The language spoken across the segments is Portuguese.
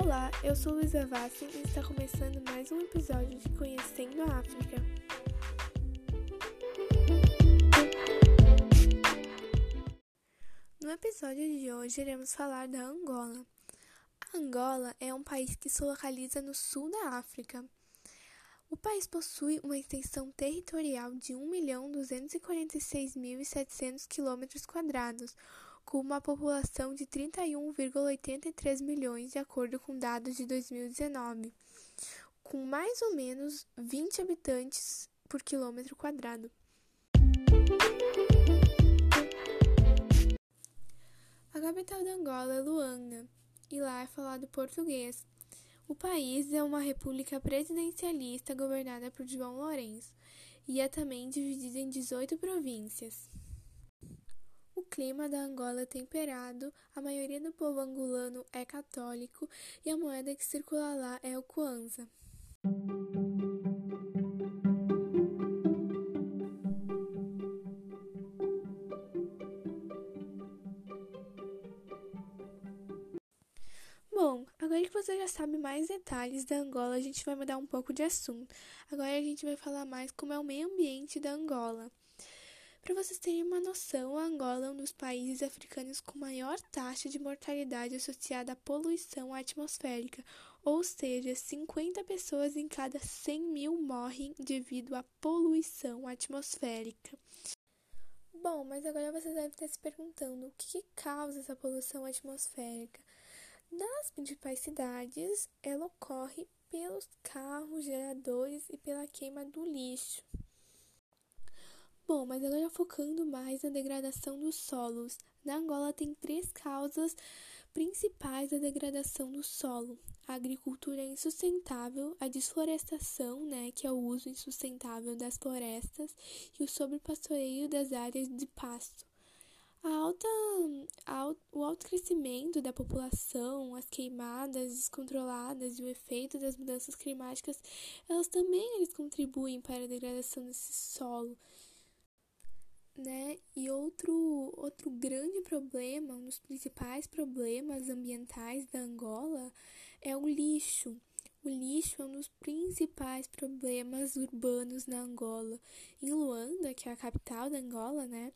Olá, eu sou Luísa Vassi e está começando mais um episódio de Conhecendo a África. No episódio de hoje iremos falar da Angola. A Angola é um país que se localiza no sul da África. O país possui uma extensão territorial de 1.246.700 km, com uma população de 31,83 milhões, de acordo com dados de 2019, com mais ou menos 20 habitantes por quilômetro quadrado. A capital da Angola é Luanda, e lá é falado português. O país é uma república presidencialista governada por João Lourenço e é também dividida em 18 províncias. Clima da Angola é temperado, a maioria do povo angolano é católico e a moeda que circula lá é o kwanza. Bom, agora que você já sabe mais detalhes da Angola, a gente vai mudar um pouco de assunto. Agora a gente vai falar mais como é o meio ambiente da Angola. Para vocês terem uma noção, a Angola é um dos países africanos com maior taxa de mortalidade associada à poluição atmosférica, ou seja, 50 pessoas em cada 100 mil morrem devido à poluição atmosférica. Bom, mas agora vocês devem estar se perguntando o que, que causa essa poluição atmosférica. Nas principais cidades, ela ocorre pelos carros, geradores e pela queima do lixo. Bom, mas agora focando mais na degradação dos solos. Na Angola tem três causas principais da degradação do solo: a agricultura insustentável, a desflorestação, né, que é o uso insustentável das florestas, e o sobrepastoreio das áreas de pasto. A alta, a, o alto crescimento da população, as queimadas descontroladas e o efeito das mudanças climáticas, elas também eles contribuem para a degradação desse solo. Né? E outro, outro grande problema, um dos principais problemas ambientais da Angola é o lixo. O lixo é um dos principais problemas urbanos na Angola. Em Luanda, que é a capital da Angola, né?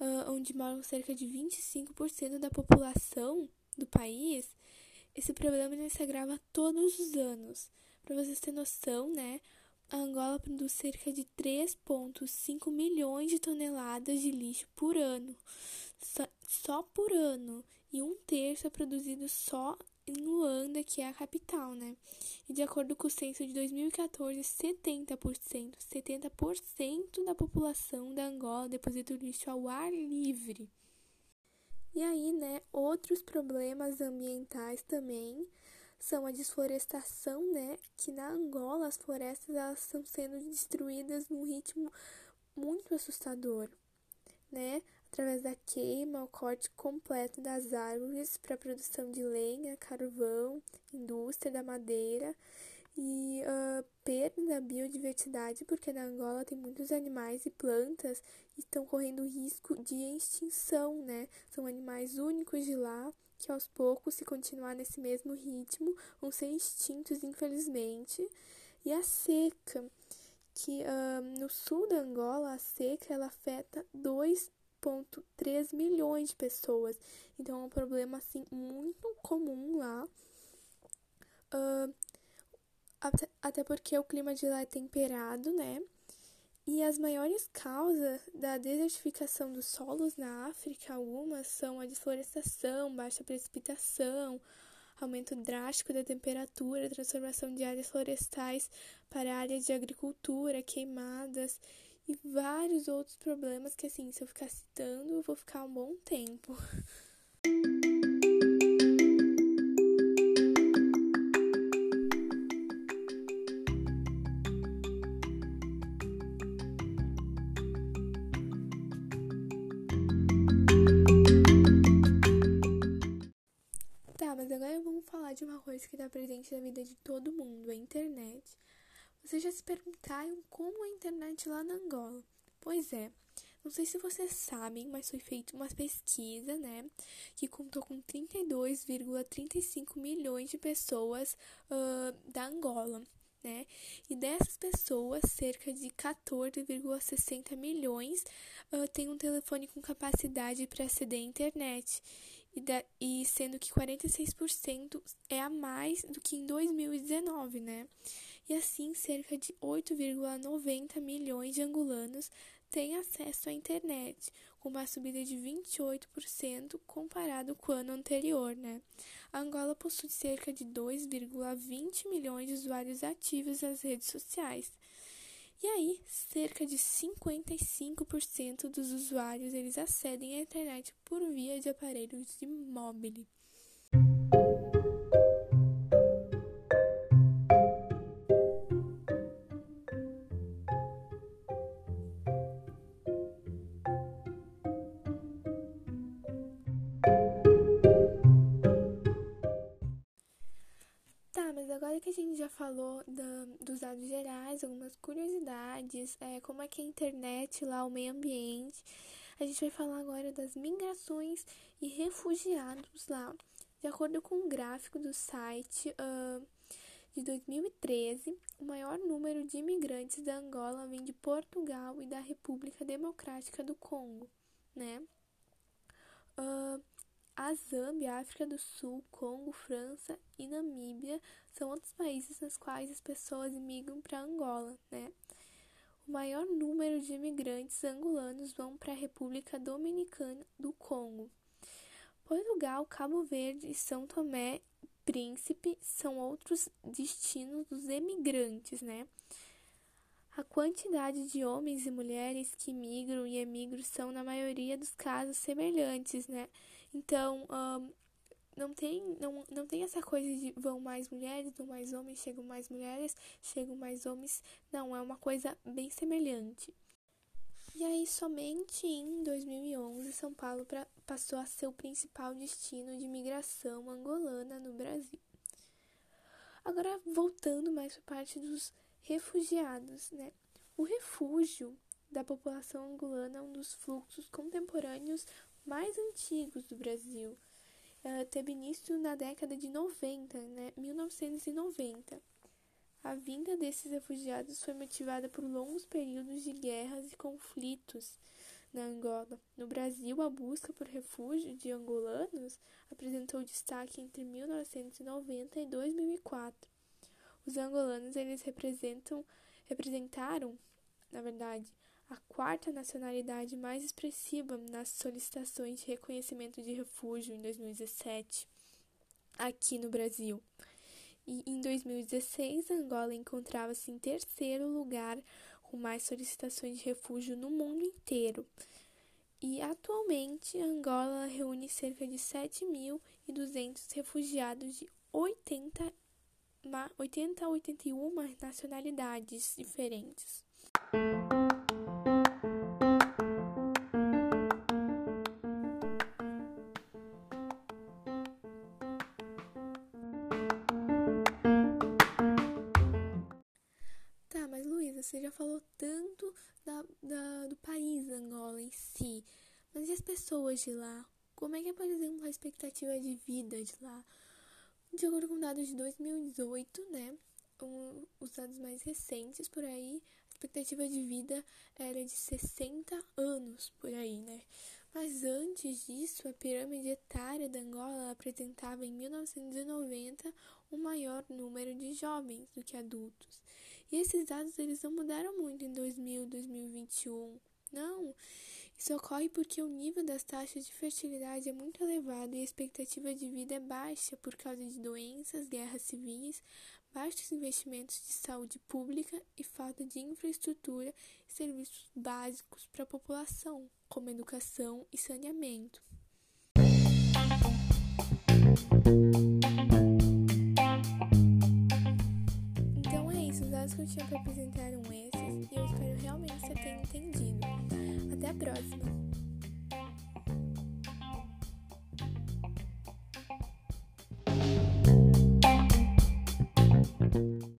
uh, onde moram cerca de 25% da população do país, esse problema se agrava todos os anos. Para vocês terem noção, né? A Angola produz cerca de 3,5 milhões de toneladas de lixo por ano. Só, só por ano. E um terço é produzido só em Luanda, que é a capital, né? E de acordo com o censo de 2014, 70%, 70% da população da Angola deposita o lixo ao ar livre. E aí, né, outros problemas ambientais também são a desflorestação, né, que na Angola as florestas elas estão sendo destruídas num ritmo muito assustador, né? através da queima ou corte completo das árvores para produção de lenha, carvão, indústria da madeira e uh, perda da biodiversidade, porque na Angola tem muitos animais e plantas que estão correndo risco de extinção, né? São animais únicos de lá que aos poucos, se continuar nesse mesmo ritmo, vão ser extintos, infelizmente. E a seca, que uh, no sul da Angola, a seca ela afeta 2 1,3 milhões de pessoas. Então é um problema assim muito comum lá. Uh, até, até porque o clima de lá é temperado, né? E as maiores causas da desertificação dos solos na África, algumas são a desflorestação, baixa precipitação, aumento drástico da temperatura, transformação de áreas florestais para áreas de agricultura, queimadas e vários outros problemas que, assim, se eu ficar citando, eu vou ficar um bom tempo. presente na vida de todo mundo, a internet. Vocês já se perguntaram como a internet lá na Angola? Pois é, Não sei se vocês sabem, mas foi feita uma pesquisa, né, que contou com 32,35 milhões de pessoas uh, da Angola, né? E dessas pessoas, cerca de 14,60 milhões uh, têm um telefone com capacidade para aceder à internet. E, e sendo que 46% é a mais do que em 2019, né? E assim, cerca de 8,90 milhões de angolanos têm acesso à internet, com uma subida de 28% comparado com o ano anterior, né? A Angola possui cerca de 2,20 milhões de usuários ativos nas redes sociais. E aí, cerca de 55% dos usuários eles acedem à internet por via de aparelhos de mobile. Falou da, dos dados gerais, algumas curiosidades, é, como é que é a internet lá, o meio ambiente, a gente vai falar agora das migrações e refugiados lá. De acordo com um gráfico do site uh, de 2013, o maior número de imigrantes da Angola vem de Portugal e da República Democrática do Congo, né? Uh, a Zâmbia, África do Sul, Congo, França e Namíbia são outros países nos quais as pessoas imigram para Angola, né? O maior número de imigrantes angolanos vão para a República Dominicana do Congo. Portugal, Cabo Verde e São Tomé Príncipe são outros destinos dos emigrantes, né? A quantidade de homens e mulheres que migram e emigram são, na maioria dos casos, semelhantes, né? Então, um, não tem, não, não tem essa coisa de vão mais mulheres, vão mais homens, chegam mais mulheres, chegam mais homens. Não, é uma coisa bem semelhante. E aí, somente em 2011, São Paulo pra, passou a ser o principal destino de migração angolana no Brasil. Agora, voltando mais para a parte dos refugiados, né? O refúgio da população angolana é um dos fluxos contemporâneos mais antigos do Brasil. Uh, teve início na década de 90, né, 1990. A vinda desses refugiados foi motivada por longos períodos de guerras e conflitos na Angola. No Brasil, a busca por refúgio de angolanos apresentou destaque entre 1990 e 2004. Os angolanos eles representam representaram, na verdade, a quarta nacionalidade mais expressiva nas solicitações de reconhecimento de refúgio em 2017, aqui no Brasil. E em 2016, Angola encontrava-se em terceiro lugar com mais solicitações de refúgio no mundo inteiro. E atualmente, Angola reúne cerca de 7.200 refugiados de 80, 80 a 81 nacionalidades diferentes. Você já falou tanto da, da, do país Angola em si, mas e as pessoas de lá? Como é que é, por exemplo, a expectativa de vida de lá? De acordo com dados de 2018, né, um, os dados mais recentes por aí, a expectativa de vida era de 60 anos por aí, né? Mas antes disso, a pirâmide etária da Angola apresentava em 1990 um maior número de jovens do que adultos. E esses dados eles não mudaram muito em 2000, 2021. Não, isso ocorre porque o nível das taxas de fertilidade é muito elevado e a expectativa de vida é baixa por causa de doenças, guerras civis, baixos investimentos de saúde pública e falta de infraestrutura e serviços básicos para a população, como educação e saneamento. Que